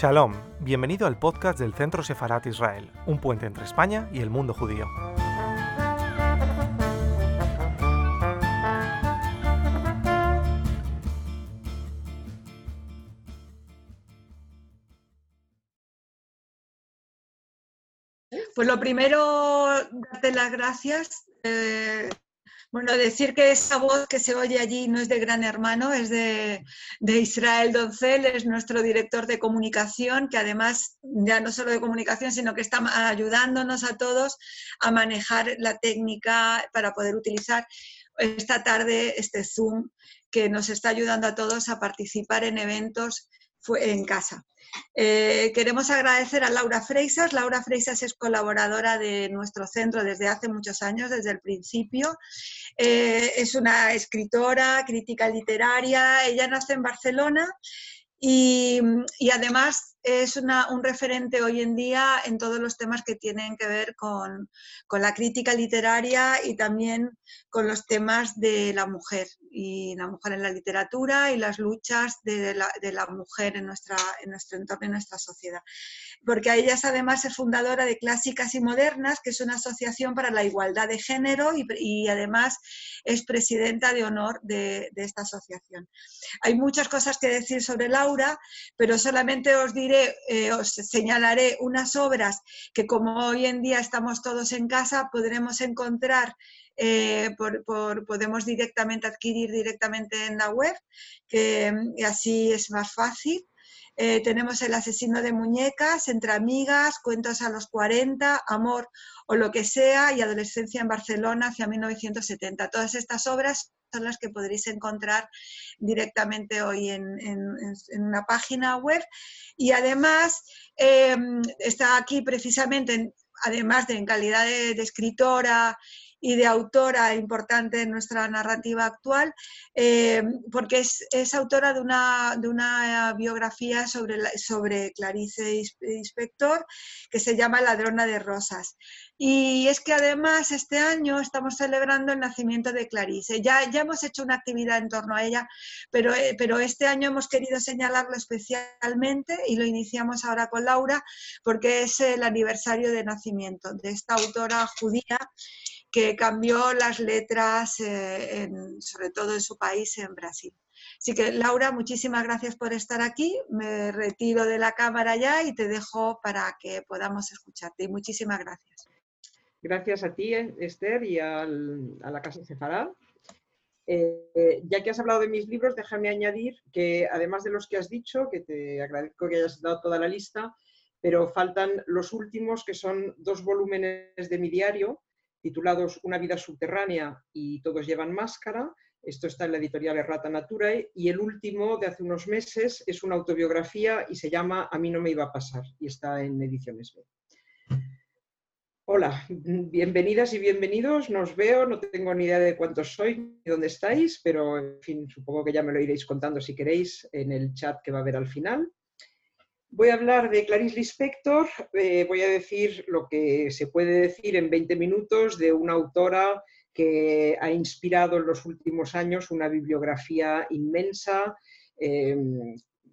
Shalom, bienvenido al podcast del Centro Sefarat Israel, un puente entre España y el mundo judío. Pues lo primero, darte las gracias. eh, bueno, decir que esa voz que se oye allí no es de Gran Hermano, es de, de Israel Doncel, es nuestro director de comunicación, que además ya no solo de comunicación, sino que está ayudándonos a todos a manejar la técnica para poder utilizar esta tarde este Zoom que nos está ayudando a todos a participar en eventos en casa. Eh, queremos agradecer a Laura Freisas. Laura Freisas es colaboradora de nuestro centro desde hace muchos años, desde el principio. Eh, es una escritora, crítica literaria. Ella nace en Barcelona y, y además es una- un referente hoy en día en todos los temas que tienen que ver con, con la crítica literaria y también con los temas de la mujer y la mujer en la literatura y las luchas de la, de la mujer en, nuestra, en nuestro entorno, en nuestra sociedad. Porque ella es además es fundadora de Clásicas y Modernas, que es una asociación para la igualdad de género y, y además es presidenta de honor de, de esta asociación. Hay muchas cosas que decir sobre Laura, pero solamente os eh, os señalaré unas obras que como hoy en día estamos todos en casa, podremos encontrar, eh, por- por- podemos directamente adquirir directamente en la web, que así es más fácil. Eh, tenemos El asesino de muñecas, Entre amigas, Cuentos a los 40, Amor o lo que sea y Adolescencia en Barcelona hacia 1970. Todas estas obras son las que podréis encontrar directamente hoy en, en- una página web. Y además eh, está aquí precisamente, en- además de en calidad de escritora y de autora importante en nuestra narrativa actual, eh, porque es, es autora de una, de una biografía sobre, la- sobre Clarice Ins- Inspector que se llama Ladrona de Rosas. Y es que además este año estamos celebrando el nacimiento de Clarice. Ya, ya hemos hecho una actividad en torno a ella, pero, eh, pero este año hemos querido señalarlo especialmente y lo iniciamos ahora con Laura porque es el aniversario de nacimiento de esta autora judía que cambió las letras, eh, sobre todo en su país, en Brasil. Así que, Laura, muchísimas gracias por estar aquí. Me retiro de la cámara ya y te dejo para que podamos escucharte. Y muchísimas gracias. Gracias a ti, eh, Esther, y al- a la Casa Sefarad. Eh, ya que has hablado de mis libros, déjame añadir que además de los que has dicho, que te agradezco que hayas dado toda la lista, pero faltan los últimos, que son dos volúmenes de mi diario, titulados Una vida subterránea y todos llevan máscara. Esto está en la editorial Errata Naturae. Y el último, de hace unos meses, es una autobiografía y se llama A mí no me iba a pasar y está en Ediciones B. Hola, bienvenidas y bienvenidos. Nos veo, no tengo ni idea de cuántos sois ni dónde estáis, pero en fin, supongo que ya me lo iréis contando si queréis en el chat que va a haber al final. Voy a hablar de Clarice Lispector, eh, voy a decir lo que se puede decir en 20 minutos de una autora que ha inspirado en los últimos años una bibliografía inmensa. eh,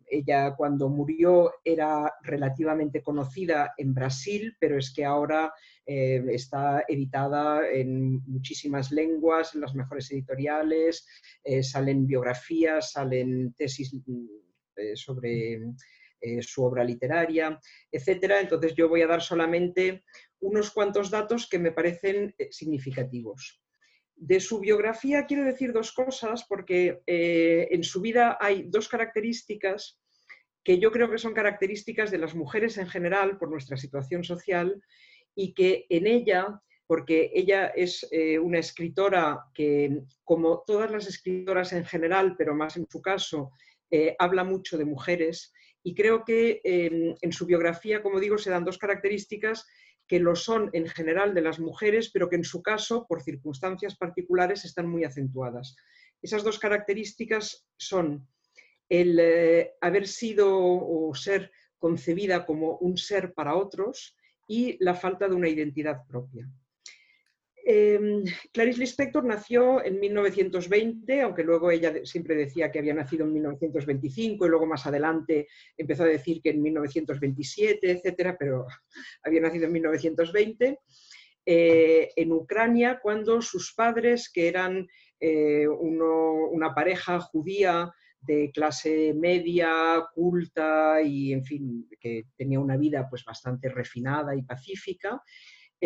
ella cuando murió era relativamente conocida en Brasil, pero es que ahora eh, está editada en muchísimas lenguas, en las mejores editoriales, eh, salen biografías, salen tesis mm, sobre eh, su obra literaria, etcétera. Entonces yo voy a dar solamente unos cuantos datos que me parecen eh, significativos. De su biografía quiero decir dos cosas porque eh, en su vida hay dos características que yo creo que son características de las mujeres en general por nuestra situación social y que en ella, porque ella es una escritora que, como todas las escritoras en general, pero más en su caso, habla mucho de mujeres y creo que en su biografía, como digo, se dan dos características que lo son en general de las mujeres, pero que en su caso, por circunstancias particulares, están muy acentuadas. Esas dos características son el eh, haber sido o ser concebida como un ser para otros y la falta de una identidad propia. Em, Clarice Lispector nació en 1920, aunque luego ella siempre decía que había nacido en 1925 y luego más adelante empezó a decir que en 1927, etcétera, pero había nacido en 1920, eh, en Ucrania, cuando sus padres, que eran eh, una pareja judía de clase media, culta y, en fin, que tenía una vida pues bastante refinada y pacífica,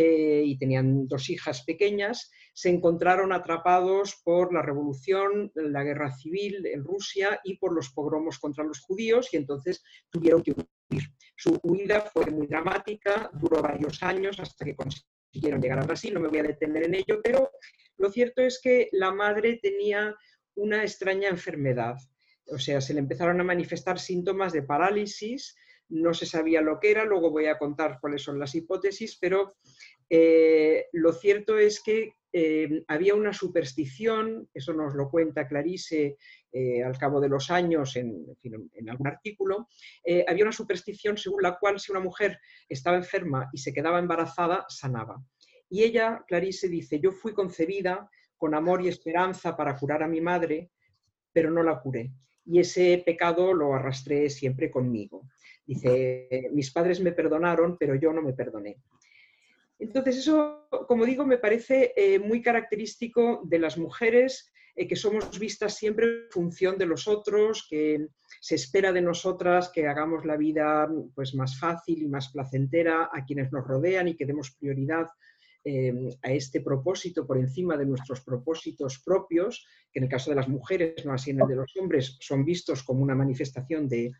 eh, y tenían dos hijas pequeñas, se encontraron atrapados por la revolución, la guerra civil en Rusia y por los pogromos contra los judíos y entonces tuvieron que huir. Su huida fue muy dramática, duró varios años hasta que consiguieron llegar a Brasil, no me voy a detener en ello, pero lo cierto es que la madre tenía una extraña enfermedad. O sea, se le empezaron a manifestar síntomas de parálisis, no se sabía lo que era, luego voy a contar cuáles son las hipótesis, pero eh, lo cierto es que eh, había una superstición, eso nos lo cuenta Clarice eh, al cabo de los años en, algún artículo, había una superstición según la cual si una mujer estaba enferma y se quedaba embarazada, sanaba. Y ella, Clarice, dice, yo fui concebida con amor y esperanza para curar a mi madre, pero no la curé. Y ese pecado lo arrastré siempre conmigo. Dice, mis padres me perdonaron, pero yo no me perdoné. Entonces, eso, como digo, me parece eh, muy característico de las mujeres, eh, que somos vistas siempre en función de los otros, que se espera de nosotras que hagamos la vida pues, más fácil y más placentera a quienes nos rodean y que demos prioridad eh, a este propósito por encima de nuestros propósitos propios, que en el caso de las mujeres, no así en el de los hombres, son vistos como una manifestación de,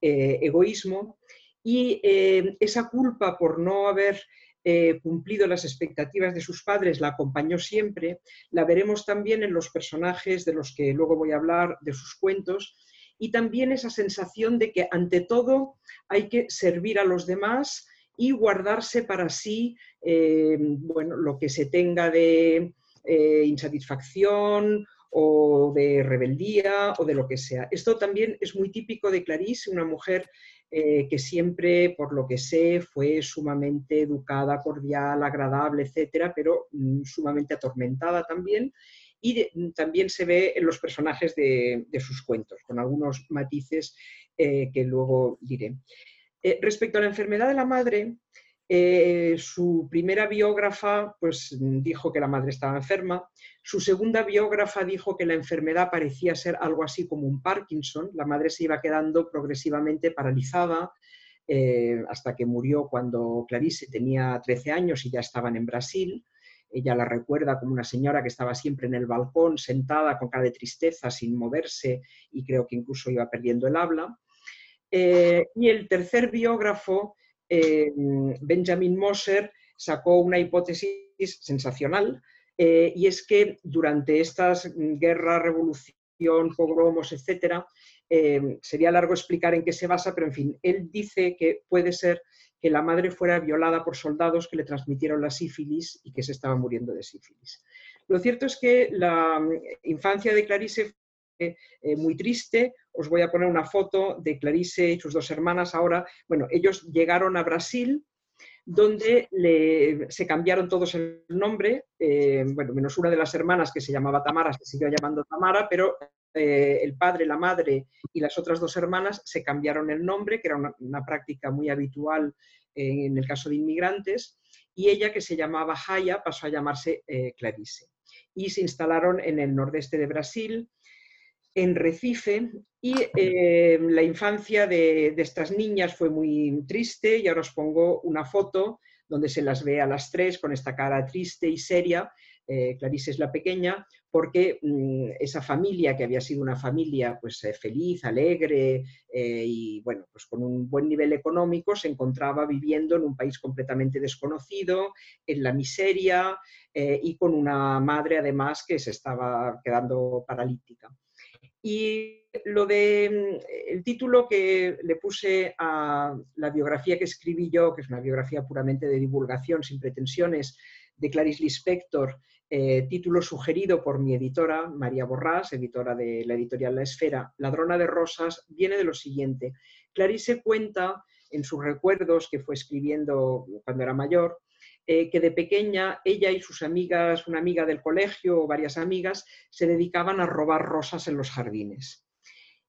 eh, egoísmo y eh, esa culpa por no haber eh, cumplido las expectativas de sus padres la acompañó siempre, la veremos también en los personajes de los que luego voy a hablar, de sus cuentos, y también esa sensación de que ante todo hay que servir a los demás y guardarse para sí bueno, lo que se tenga de insatisfacción o de rebeldía o de lo que sea. Esto también es muy típico de Clarice, una mujer eh, que siempre, por lo que sé, fue sumamente educada, cordial, agradable, etcétera, pero mm, sumamente atormentada también. Y mm, también se ve en los personajes de, sus cuentos, con algunos matices eh, que luego diré. Eh, respecto a la enfermedad de la madre, eh, su primera biógrafa pues, dijo que la madre estaba enferma. Su segunda biógrafa dijo que la enfermedad parecía ser algo así como un Parkinson. La madre se iba quedando progresivamente paralizada eh, hasta que murió cuando Clarice tenía 13 años y ya estaban en Brasil. Ella la recuerda como una señora que estaba siempre en el balcón, sentada con cara de tristeza, sin moverse y creo que incluso iba perdiendo el habla. Eh, y el tercer biógrafo eh, Benjamin Moser sacó una hipótesis sensacional eh, y es que durante estas guerras, revolución, pogromos, etcétera, eh, sería largo explicar en qué se basa, pero en fin, él dice que puede ser que la madre fuera violada por soldados que le transmitieron la sífilis y que se estaba muriendo de sífilis. Lo cierto es que la infancia de Clarice fue muy triste, os voy a poner una foto de Clarice y sus dos hermanas ahora. Bueno, ellos llegaron a Brasil, donde se cambiaron todos el nombre, eh, bueno, menos una de las hermanas que se llamaba Tamara, se siguió llamando Tamara, pero eh, el padre, la madre y las otras dos hermanas se cambiaron el nombre, que era una, práctica muy habitual en el caso de inmigrantes, y ella, que se llamaba Haya, pasó a llamarse eh, Clarice. Y se instalaron en el nordeste de Brasil, en Recife y eh, la infancia de, estas niñas fue muy triste y ahora os pongo una foto donde se las ve a las tres con esta cara triste y seria. Eh, Clarice es la pequeña, porque mm, esa familia, que había sido una familia pues, eh, feliz, alegre y bueno, pues con un buen nivel económico, se encontraba viviendo en un país completamente desconocido, en la miseria y con una madre además que se estaba quedando paralítica. Y lo de mm, el título que le puse a la biografía que escribí yo, que es una biografía puramente de divulgación, sin pretensiones, de Clarice Lispector, eh, título sugerido por mi editora, María Borrás, editora de la editorial La Esfera, Ladrona de Rosas, viene de lo siguiente. Clarice cuenta en sus recuerdos que fue escribiendo cuando era mayor, eh, que de pequeña ella y sus amigas, una amiga del colegio o varias amigas, se dedicaban a robar rosas en los jardines.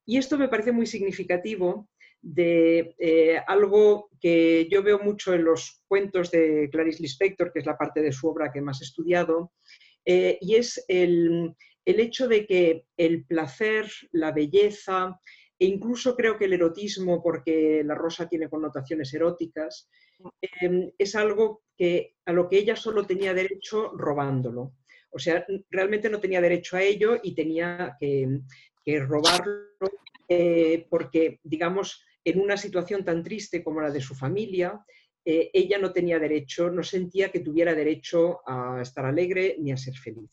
Y esto me parece muy significativo de eh, algo que yo veo mucho en los cuentos de Clarice Lispector, que es la parte de su obra que más he estudiado, eh, y es el, hecho de que el placer, la belleza, e incluso creo que el erotismo, porque la rosa tiene connotaciones eróticas, em, es algo que, a lo que ella solo tenía derecho robándolo. O sea, realmente no tenía derecho a ello y tenía que, robarlo eh, porque, digamos, en una situación tan triste como la de su familia, eh, ella no tenía derecho, no sentía que tuviera derecho a estar alegre ni a ser feliz.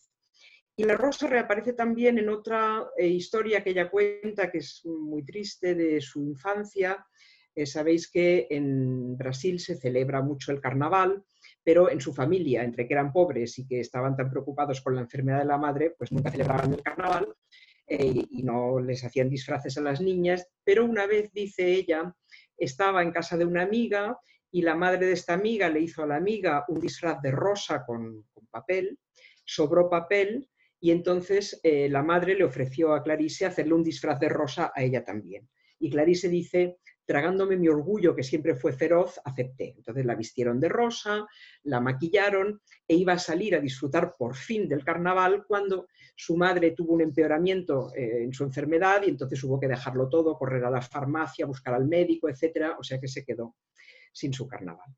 Y la rosa reaparece también en otra eh, historia que ella cuenta, que es muy triste, de su infancia. Eh, sabéis que en Brasil se celebra mucho el carnaval, pero en su familia, entre que eran pobres y que estaban tan preocupados con la enfermedad de la madre, pues nunca celebraban el carnaval eh, y no les hacían disfraces a las niñas, pero una vez, dice ella, estaba en casa de una amiga y la madre de esta amiga le hizo a la amiga un disfraz de rosa con, papel, sobró papel y entonces eh, la madre le ofreció a Clarice hacerle un disfraz de rosa a ella también. Y Clarice dice tragándome mi orgullo, que siempre fue feroz, acepté. Entonces la vistieron de rosa, la maquillaron e iba a salir a disfrutar por fin del carnaval cuando su madre tuvo un empeoramiento eh, en su enfermedad y entonces hubo que dejarlo todo, correr a la farmacia, buscar al médico, etcétera, o sea que se quedó sin su carnaval.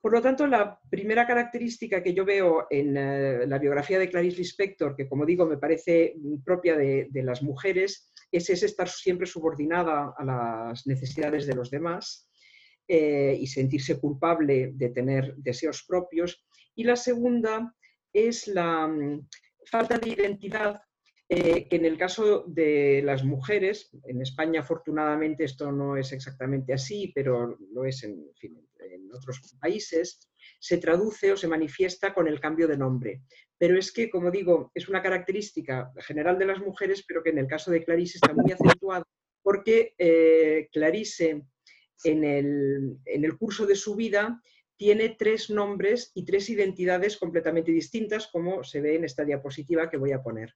Por lo tanto, la primera característica que yo veo en eh, la biografía de Clarice Lispector, que como digo me parece propia de las mujeres, es estar siempre subordinada a las necesidades de los demás eh, y sentirse culpable de tener deseos propios. Y la segunda es la mm, falta de identidad eh, que en el caso de las mujeres, en España afortunadamente esto no es exactamente así, pero lo es en, otros países, se traduce o se manifiesta con el cambio de nombre. Pero es que, como digo, es una característica general de las mujeres, pero que en el caso de Clarice está muy acentuada, porque eh, Clarice en el, curso de su vida tiene tres nombres y tres identidades completamente distintas, como se ve en esta diapositiva que voy a poner.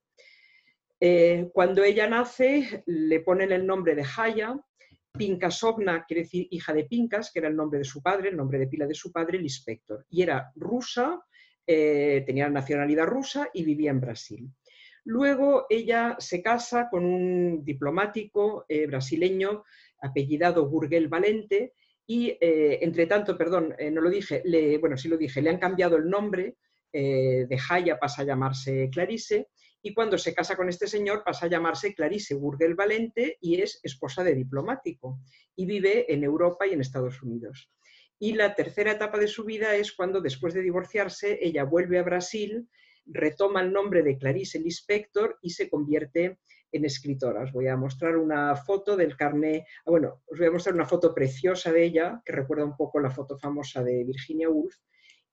Eh, cuando ella nace, le ponen el nombre de Haya, Pinkasovna quiere decir hija de Pinkas, que era el nombre de su padre, el nombre de pila de su padre, el inspector. Y era rusa, eh, tenía nacionalidad rusa y vivía en Brasil. Luego ella se casa con un diplomático eh, brasileño apellidado Gurgel Valente y, eh, entre tanto, perdón, no lo dije, le, bueno, sí lo dije, le han cambiado el nombre, de Jaya pasa a llamarse Clarice, y cuando se casa con este señor pasa a llamarse Clarice Burgel Valente y es esposa de diplomático y vive en Europa y en Estados Unidos. Y la tercera etapa de su vida es cuando después de divorciarse ella vuelve a Brasil, retoma el nombre de Clarice Lispector y se convierte en escritora. Os voy a mostrar una foto del carné, ah, bueno, os voy a mostrar una foto preciosa de ella, que recuerda un poco la foto famosa de Virginia Woolf,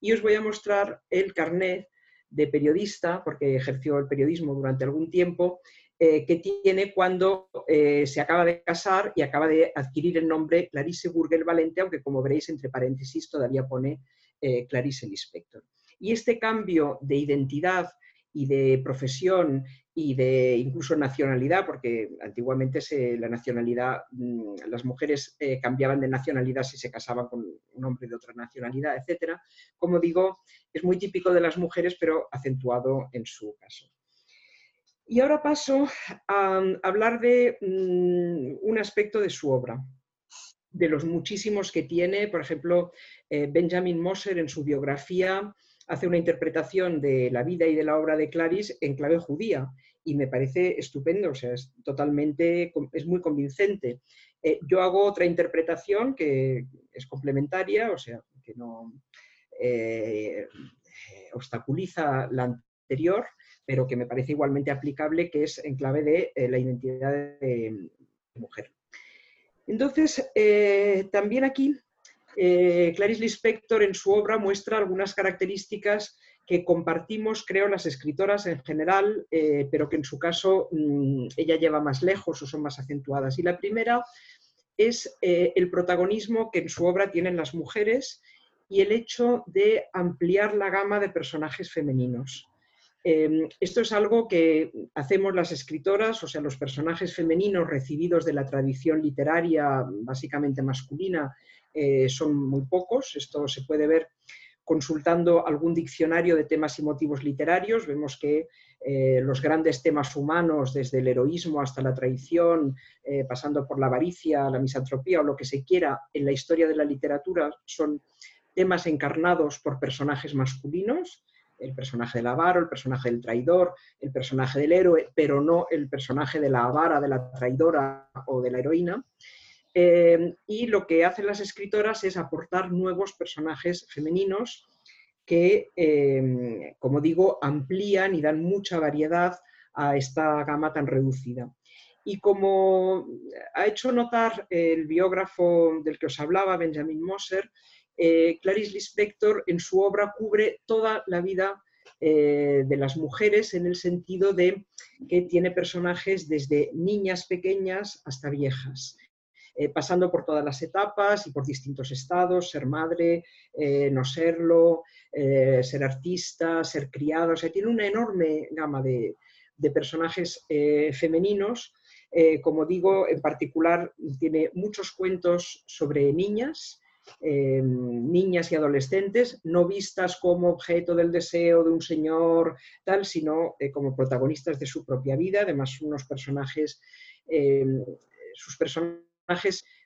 y os voy a mostrar el carnet de periodista, porque ejerció el periodismo durante algún tiempo, eh, que tiene cuando eh, se acaba de casar y acaba de adquirir el nombre Clarice Burger Valente, aunque como veréis entre paréntesis todavía pone eh, Clarice Lispector. Y este cambio de identidad y de profesión y de incluso nacionalidad, porque antiguamente la nacionalidad, mm, las mujeres eh, cambiaban de nacionalidad si se casaban con un hombre de otra nacionalidad, etc. Como digo, es muy típico de las mujeres, pero acentuado en su caso. Y ahora paso a hablar de mm, un aspecto de su obra, de los muchísimos que tiene, por ejemplo, eh, Benjamin Moser en su biografía hace una interpretación de la vida y de la obra de Clarice en clave judía y me parece estupendo, o sea, es totalmente, es muy convincente. Eh, yo hago otra interpretación que es complementaria, o sea, que no eh, obstaculiza la anterior, pero que me parece igualmente aplicable, que es en clave de eh, la identidad de, mujer. Entonces, también aquí eh, Clarice Lispector en su obra muestra algunas características que compartimos, creo, las escritoras en general, eh, pero que en su caso mm, ella lleva más lejos o son más acentuadas. Y la primera es eh, el protagonismo que en su obra tienen las mujeres y el hecho de ampliar la gama de personajes femeninos. Em, esto es algo que hacemos las escritoras, o sea, los personajes femeninos recibidos de la tradición literaria básicamente masculina eh, son muy pocos. Esto se puede ver consultando algún diccionario de temas y motivos literarios. Vemos que eh, los grandes temas humanos, desde el heroísmo hasta la traición, eh, pasando por la avaricia, la misantropía o lo que se quiera en la historia de la literatura, son temas encarnados por personajes masculinos el personaje del avaro, el personaje del traidor, el personaje del héroe, pero no el personaje de la avara, de la traidora o de la heroína. Eh, y lo que hacen las escritoras es aportar nuevos personajes femeninos que, eh, como digo, amplían y dan mucha variedad a esta gama tan reducida. Y como ha hecho notar el biógrafo del que os hablaba, Benjamin Moser, eh, Clarice Lispector en su obra cubre toda la vida de las mujeres en el sentido de que tiene personajes desde niñas pequeñas hasta viejas. Eh, pasando por todas las etapas y por distintos estados, ser madre, no serlo, ser artista, ser criado, o sea, tiene una enorme gama de, personajes femeninos. como digo, en particular tiene muchos cuentos sobre niñas, eh, niñas y adolescentes, no vistas como objeto del deseo de un señor, tal, sino eh, como protagonistas de su propia vida, además unos personajes, eh, sus personajes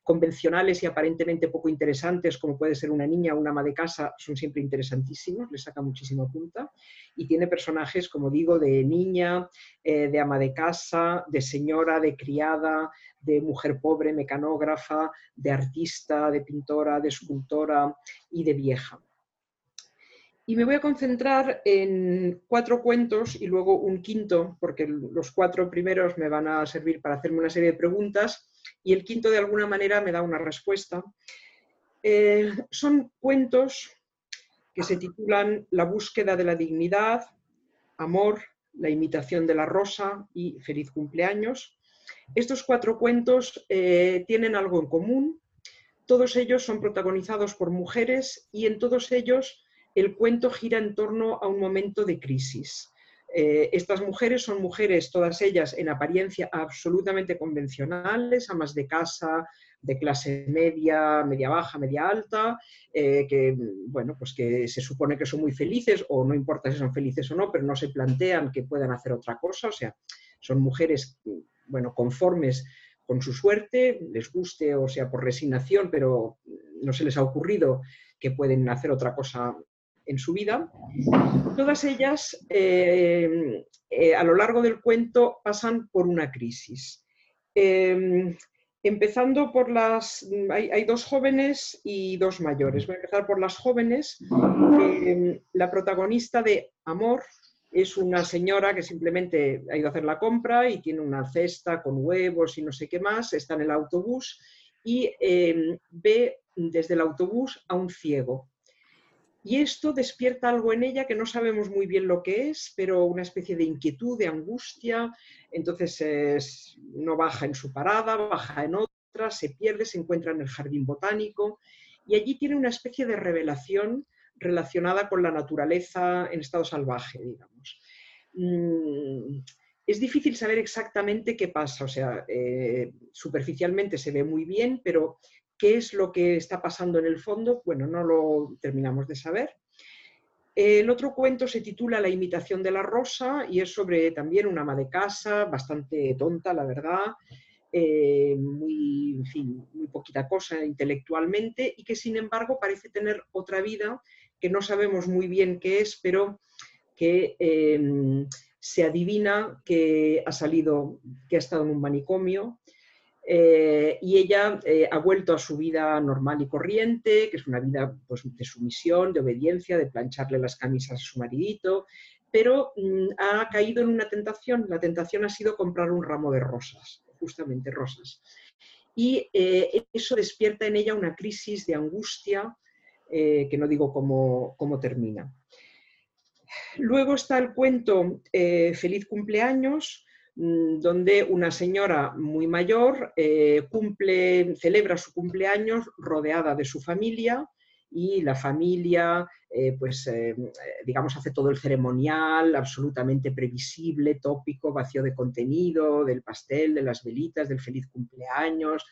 convencionales y aparentemente poco interesantes, como puede ser una niña o una ama de casa, son siempre interesantísimos, le saca muchísima punta. Y tiene personajes, como digo, de niña, eh, de ama de casa, de señora, de criada, de mujer pobre, mecanógrafa, de artista, de pintora, de escultora y de vieja. Y me voy a concentrar en cuatro cuentos y luego un quinto, porque los cuatro primeros me van a servir para hacerme una serie de preguntas y el quinto de alguna manera me da una respuesta. Eh, son cuentos que se titulan La búsqueda de la dignidad, Amor, La imitación de la rosa y Feliz cumpleaños. Estos cuatro cuentos eh, tienen algo en común. Todos ellos son protagonizados por mujeres y en todos ellos el cuento gira en torno a un momento de crisis. Eh, estas mujeres son mujeres, todas ellas en apariencia absolutamente convencionales, amas de casa, de clase media, media baja, media alta, eh, que, bueno, pues que se supone que son muy felices, o no importa si son felices o no, pero no se plantean que puedan hacer otra cosa, o sea, son mujeres, bueno, conformes con su suerte, les guste o sea por resignación, pero no se les ha ocurrido que pueden hacer otra cosa en su vida, todas ellas eh, eh, a lo largo del cuento pasan por una crisis. Em, empezando por las... Hay, dos jóvenes y dos mayores. Voy a empezar por las jóvenes. Em, la protagonista de Amor es una señora que simplemente ha ido a hacer la compra y tiene una cesta con huevos y no sé qué más, está en el autobús y em, ve desde el autobús a un ciego y esto despierta algo en ella que no sabemos muy bien lo que es, pero una especie de inquietud, de angustia. Entonces no baja en su parada, baja en otra, se pierde, se encuentra en el jardín botánico y allí tiene una especie de revelación relacionada con la naturaleza en estado salvaje, digamos. Mm, es difícil saber exactamente qué pasa, o sea, eh, superficialmente se ve muy bien, pero ¿Qué es lo que está pasando en el fondo? Bueno, no lo terminamos de saber. El otro cuento se titula La imitación de la rosa y es sobre también una ama de casa, bastante tonta, la verdad, eh, muy, en fin, muy poquita cosa intelectualmente y que sin embargo parece tener otra vida que no sabemos muy bien qué es, pero que eh, se adivina que ha salido, que ha estado en un manicomio, eh, y ella eh, ha vuelto a su vida normal y corriente, que es una vida pues, de sumisión, de obediencia, de plancharle las camisas a su maridito, pero mm, ha caído en una tentación. La tentación ha sido comprar un ramo de rosas, justamente rosas. Y eh, eso despierta en ella una crisis de angustia, que no digo cómo, cómo, termina. Luego está el cuento Feliz cumpleaños, donde una señora muy mayor eh, cumple, celebra su cumpleaños rodeada de su familia y la familia, eh, pues, eh, digamos, hace todo el ceremonial absolutamente previsible, tópico, vacío de contenido, del pastel, de las velitas, del feliz cumpleaños,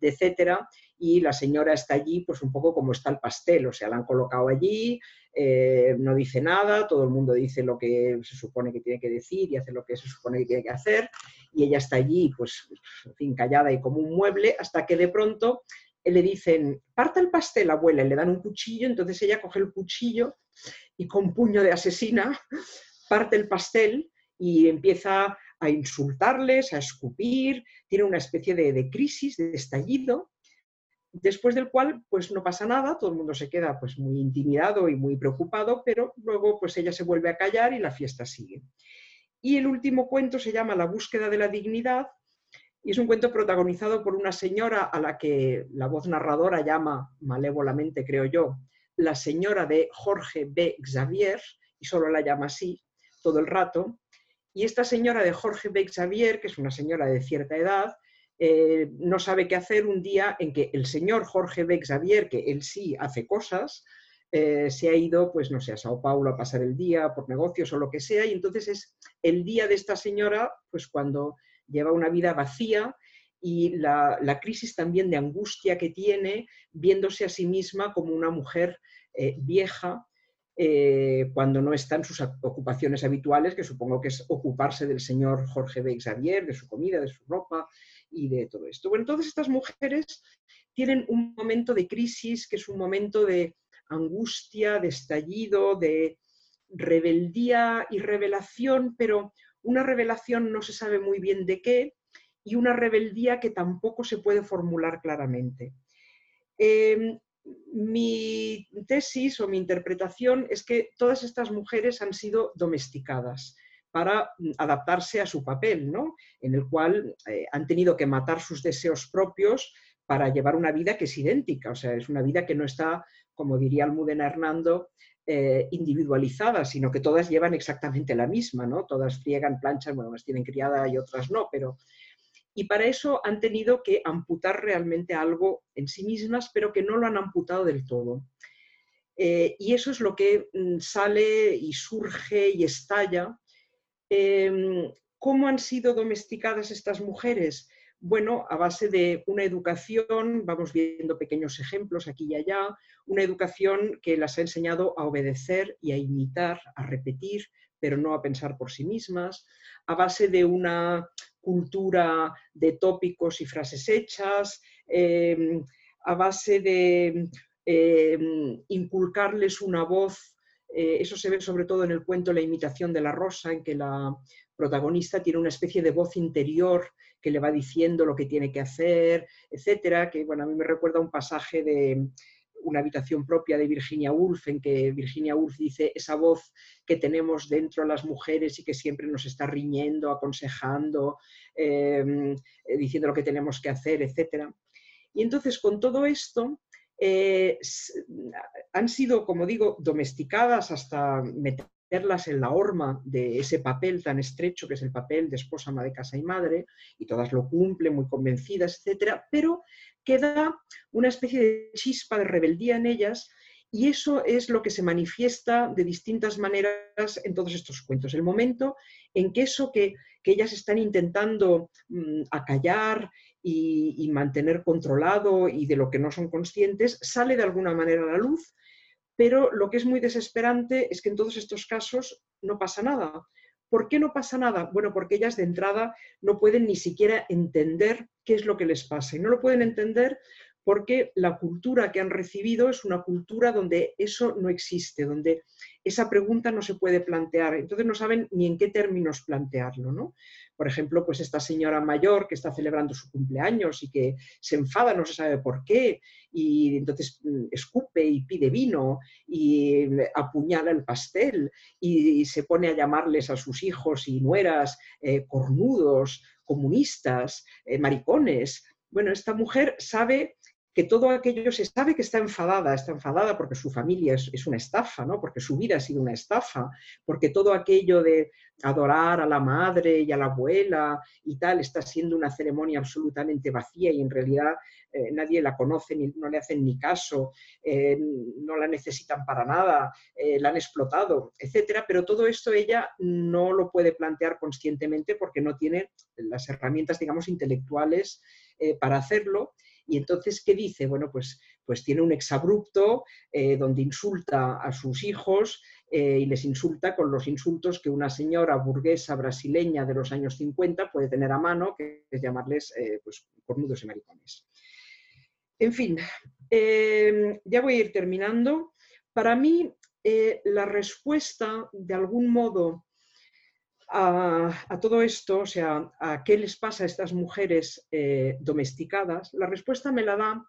etcétera, y la señora está allí, pues un poco como está el pastel, o sea, la han colocado allí, eh, no dice nada, todo el mundo dice lo que se supone que tiene que decir y hace lo que se supone que tiene que hacer, y ella está allí, pues, en fin, callada y como un mueble, hasta que de pronto le dicen, parta el pastel, abuela, y le dan un cuchillo, entonces ella coge el cuchillo y con puño de asesina parte el pastel y empieza a insultarles, a escupir, tiene una especie de, crisis, de estallido, después del cual pues no pasa nada, todo el mundo se queda pues muy intimidado y muy preocupado, pero luego pues ella se vuelve a callar y la fiesta sigue. Y el último cuento se llama La búsqueda de la dignidad y es un cuento protagonizado por una señora a la que la voz narradora llama malévolamente, creo yo, la señora de Jorge B. Xavier, y solo la llama así todo el rato. Y esta señora de Jorge B. Xavier, que es una señora de cierta edad, eh, no sabe qué hacer un día en que el señor Jorge B. Xavier, que él sí hace cosas, eh, se ha ido, pues no sé, a Sao Paulo a pasar el día por negocios o lo que sea, y entonces es el día de esta señora, pues cuando lleva una vida vacía y la, crisis también de angustia que tiene viéndose a sí misma como una mujer eh, vieja eh, cuando no está en sus ocupaciones habituales, que supongo que es ocuparse del señor Jorge B. Xavier, de su comida, de su ropa y de todo esto. Bueno, todas estas mujeres tienen un momento de crisis, que es un momento de angustia, de estallido, de rebeldía y revelación, pero una revelación no se sabe muy bien de qué y una rebeldía que tampoco se puede formular claramente. Em, mi tesis o mi interpretación es que todas estas mujeres han sido domesticadas para mm, adaptarse a su papel, ¿no? en el cual eh, han tenido que matar sus deseos propios para llevar una vida que es idéntica, o sea, es una vida que no está, como diría Almudena Hernando, eh, individualizadas, sino que todas llevan exactamente la misma, ¿no? Todas friegan, planchan, bueno, unas tienen criada y otras no, pero... Y para eso han tenido que amputar realmente algo en sí mismas, pero que no lo han amputado del todo. Eh, y eso es lo que mm, sale y surge y estalla. Em, ¿Cómo han sido domesticadas estas mujeres? Bueno, a base de una educación, vamos viendo pequeños ejemplos aquí y allá, una educación que las ha enseñado a obedecer y a imitar, a repetir, pero no a pensar por sí mismas, a base de una cultura de tópicos y frases hechas, em, a base de em, inculcarles una voz, eh, eso se ve sobre todo en el cuento La imitación de la rosa, en que la protagonista tiene una especie de voz interior que le va diciendo lo que tiene que hacer, etcétera, que bueno, a mí me recuerda un pasaje de una habitación propia de Virginia Woolf, en que Virginia Woolf dice esa voz que tenemos dentro las mujeres y que siempre nos está riñendo, aconsejando, em, eh, diciendo lo que tenemos que hacer, etcétera. Y entonces con todo esto eh, han sido, como digo, domesticadas hasta meter meterlas en la horma de ese papel tan estrecho que es el papel de esposa, ama de casa y madre, y todas lo cumplen muy convencidas, etcétera, pero queda una especie de chispa de rebeldía en ellas y eso es lo que se manifiesta de distintas maneras en todos estos cuentos. El momento en que eso que, ellas están intentando mm, acallar y, mantener controlado y de lo que no son conscientes, sale de alguna manera a la luz pero lo que es muy desesperante es que en todos estos casos no pasa nada. ¿Por qué no pasa nada? Bueno, porque ellas de entrada no pueden ni siquiera entender qué es lo que les pasa. Y no lo pueden entender porque la cultura que han recibido es una cultura donde eso no existe, donde esa pregunta no se puede plantear. Entonces no saben ni en qué términos plantearlo. ¿no? por ejemplo, pues esta señora mayor que está celebrando su cumpleaños y que se enfada, no se sabe por qué, y entonces mm, escupe y pide vino y apuñala el pastel y se pone a llamarles a sus hijos y nueras eh, cornudos, comunistas, eh, maricones. Bueno, esta mujer sabe que todo aquello se sabe que está enfadada, está enfadada porque su familia es, una estafa, ¿no? porque su vida ha sido una estafa, porque todo aquello de adorar a la madre y a la abuela y tal está siendo una ceremonia absolutamente vacía y en realidad eh, nadie la conoce, ni, no le hacen ni caso, eh, no la necesitan para nada, eh, la han explotado, etcétera. Pero todo esto ella no lo puede plantear conscientemente porque no tiene las herramientas, digamos, intelectuales para hacerlo y entonces, ¿qué dice? Bueno, pues, pues tiene un exabrupto eh, donde insulta a sus hijos eh, y les insulta con los insultos que una señora burguesa brasileña de los años 50 puede tener a mano, que es llamarles eh, pues, cornudos y maricones. En fin, ya voy a ir terminando. Para mí, la respuesta, de algún modo, a, todo esto, o sea, a qué les pasa a estas mujeres eh, domesticadas, la respuesta me la da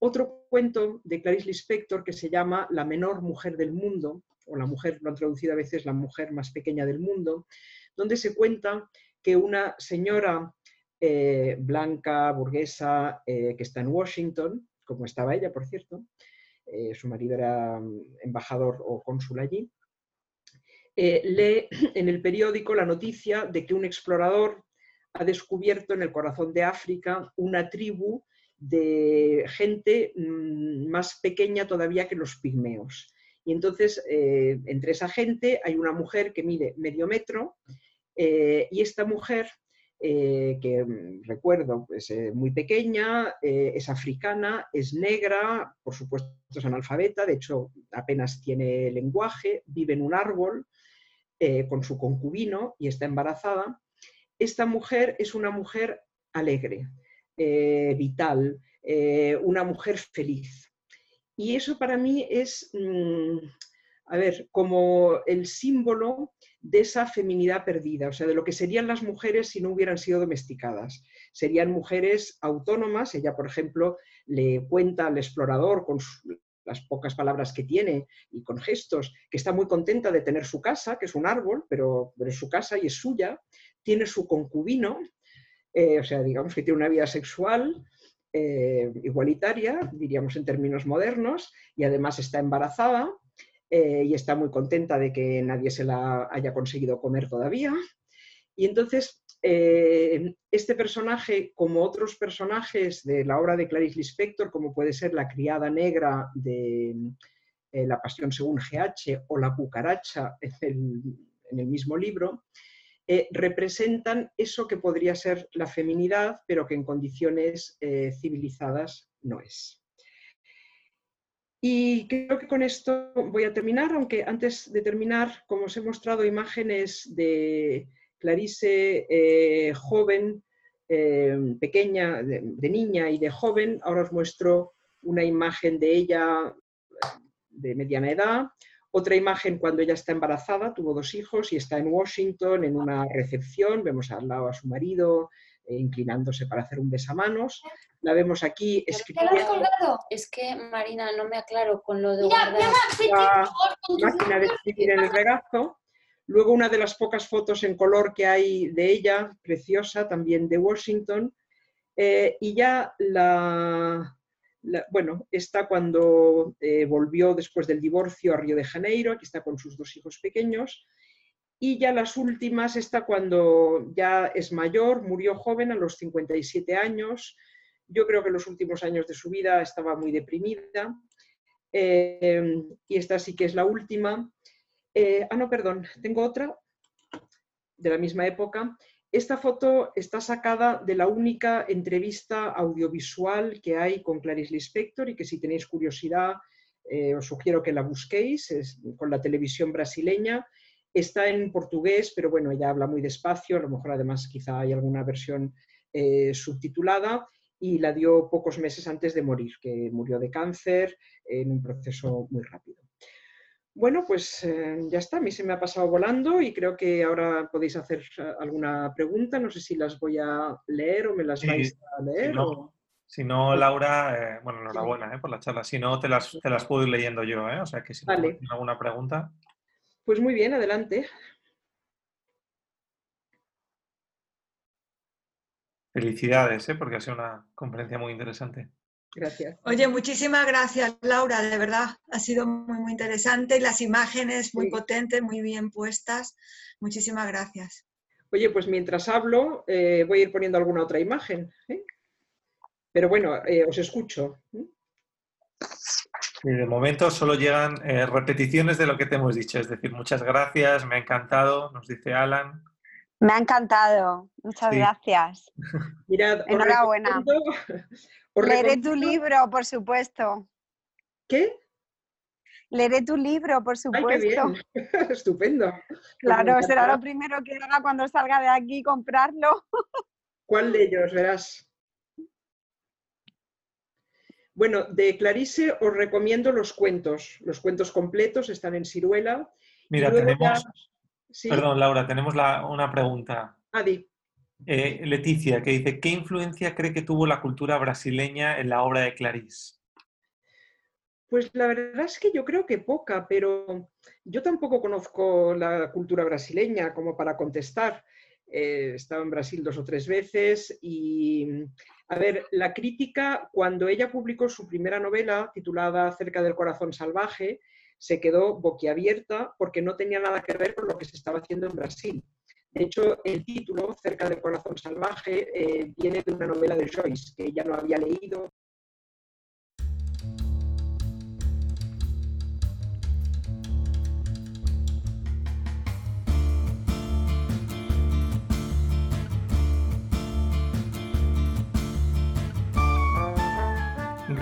otro cuento de Clarice Lispector que se llama La menor mujer del mundo, o la mujer, lo han traducido a veces la mujer más pequeña del mundo, donde se cuenta que una señora eh, blanca, burguesa, eh, que está en Washington, como estaba ella, por cierto, su marido era mm, embajador o cónsul allí, eh, lee en el periódico la noticia de que un explorador ha descubierto en el corazón de África una tribu de gente mm, más pequeña todavía que los pigmeos. Y entonces, eh, entre esa gente hay una mujer que mide medio metro eh, y esta mujer, que mm, recuerdo, es muy pequeña, es africana, es negra, por supuesto es analfabeta, de hecho apenas tiene lenguaje, vive en un árbol, eh, con su concubino y está embarazada, esta mujer es una mujer alegre, eh, vital, eh, una mujer feliz. Y eso para mí es, mm, a ver, como el símbolo de esa feminidad perdida, o sea, de lo que serían las mujeres si no hubieran sido domesticadas. Serían mujeres autónomas, ella, por ejemplo, le cuenta al explorador con las pocas palabras que tiene y con gestos, que está muy contenta de tener su casa, que es un árbol, pero, es su casa y es suya, tiene su concubino, eh, o sea, digamos que tiene una vida sexual eh, igualitaria, diríamos en términos modernos, y además está embarazada eh, y está muy contenta de que nadie se la haya conseguido comer todavía. Y entonces eh, este personaje, como otros personajes de la obra de Clarice Lispector, como puede ser la criada negra de eh, La Pasión según GH o la cucaracha en el, mismo libro, representan eso que podría ser la feminidad, pero que en condiciones civilizadas no es. Y creo que con esto voy a terminar, aunque antes de terminar, como os he mostrado imágenes de, Clarice eh, joven, eh, pequeña, de, niña y de joven. Ahora os muestro una imagen de ella de mediana edad, otra imagen cuando ella está embarazada, tuvo dos hijos y está en Washington en una recepción. Vemos al lado a su marido inclinándose para hacer un besamanos. La vemos aquí escribiendo. Es que, Marina, no me aclaro con lo de la máquina de escribir en el regazo. Luego una de las pocas fotos en color que hay de ella, preciosa, también de Washington. Eh, y ya la, bueno, está cuando eh, volvió después del divorcio a Río de Janeiro, aquí está con sus dos hijos pequeños. Y ya las últimas está cuando ya es mayor, murió joven a los 57 años. Yo creo que en los últimos años de su vida estaba muy deprimida. Eh, y esta sí que es la última. Eh, ah, no, perdón, tengo otra de la misma época. Esta foto está sacada de la única entrevista audiovisual que hay con Clarice Lispector y que si tenéis curiosidad eh, os sugiero que la busquéis, es con la televisión brasileña. Está en portugués, pero bueno, ella habla muy despacio, a lo mejor además quizá hay alguna versión eh, subtitulada y la dio pocos meses antes de morir, que murió de cáncer en un proceso muy rápido. Bueno, pues eh, ya está, a mí se me ha pasado volando y creo que ahora podéis hacer eh, alguna pregunta. No sé si las voy a leer o me las vais a leer. Si no, Laura, eh, bueno, enhorabuena por la charla. Si no, te las, te las puedo ir leyendo yo, o sea que si vale. alguna pregunta. Pues muy bien, adelante. Felicidades, porque ha sido una conferencia muy interesante. Gracias. Oye, muchísimas gracias, Laura, de verdad. Ha sido muy, muy interesante. Las imágenes muy potentes, muy bien puestas. Muchísimas gracias. Oye, pues mientras hablo, eh, voy a ir poniendo alguna otra imagen. ¿eh? Pero bueno, eh, os escucho. De momento solo llegan repeticiones de lo que te hemos dicho. Es decir, muchas gracias, me ha encantado, nos dice Alan. Me ha encantado, muchas gracias. Mirad, Enhorabuena. Leeré tu libro, por supuesto. ¿Qué? Leeré tu libro, por supuesto. Estupendo. Pues claro, será lo primero que haga cuando salga de aquí, comprarlo. ¿Cuál de ellos verás? Bueno, de Clarice os recomiendo los cuentos. Los cuentos completos están en Ciruela. Mira, tenemos... Perdón, Laura, tenemos una pregunta. Adi. Eh, Leticia, que dice, ¿qué influencia cree que tuvo la cultura brasileña en la obra de Clarice? Pues la verdad es que yo creo que poca, pero yo tampoco conozco la cultura brasileña como para contestar. He estado en Brasil dos o tres veces y, a ver, la crítica, cuando ella publicó su primera novela titulada Cerca del corazón salvaje, se quedó boquiabierta porque no tenía nada que ver con lo que se estaba haciendo en Brasil. De hecho, el título, Cerca del Corazón Salvaje, eh, viene de una novela de Joyce que ella no había leído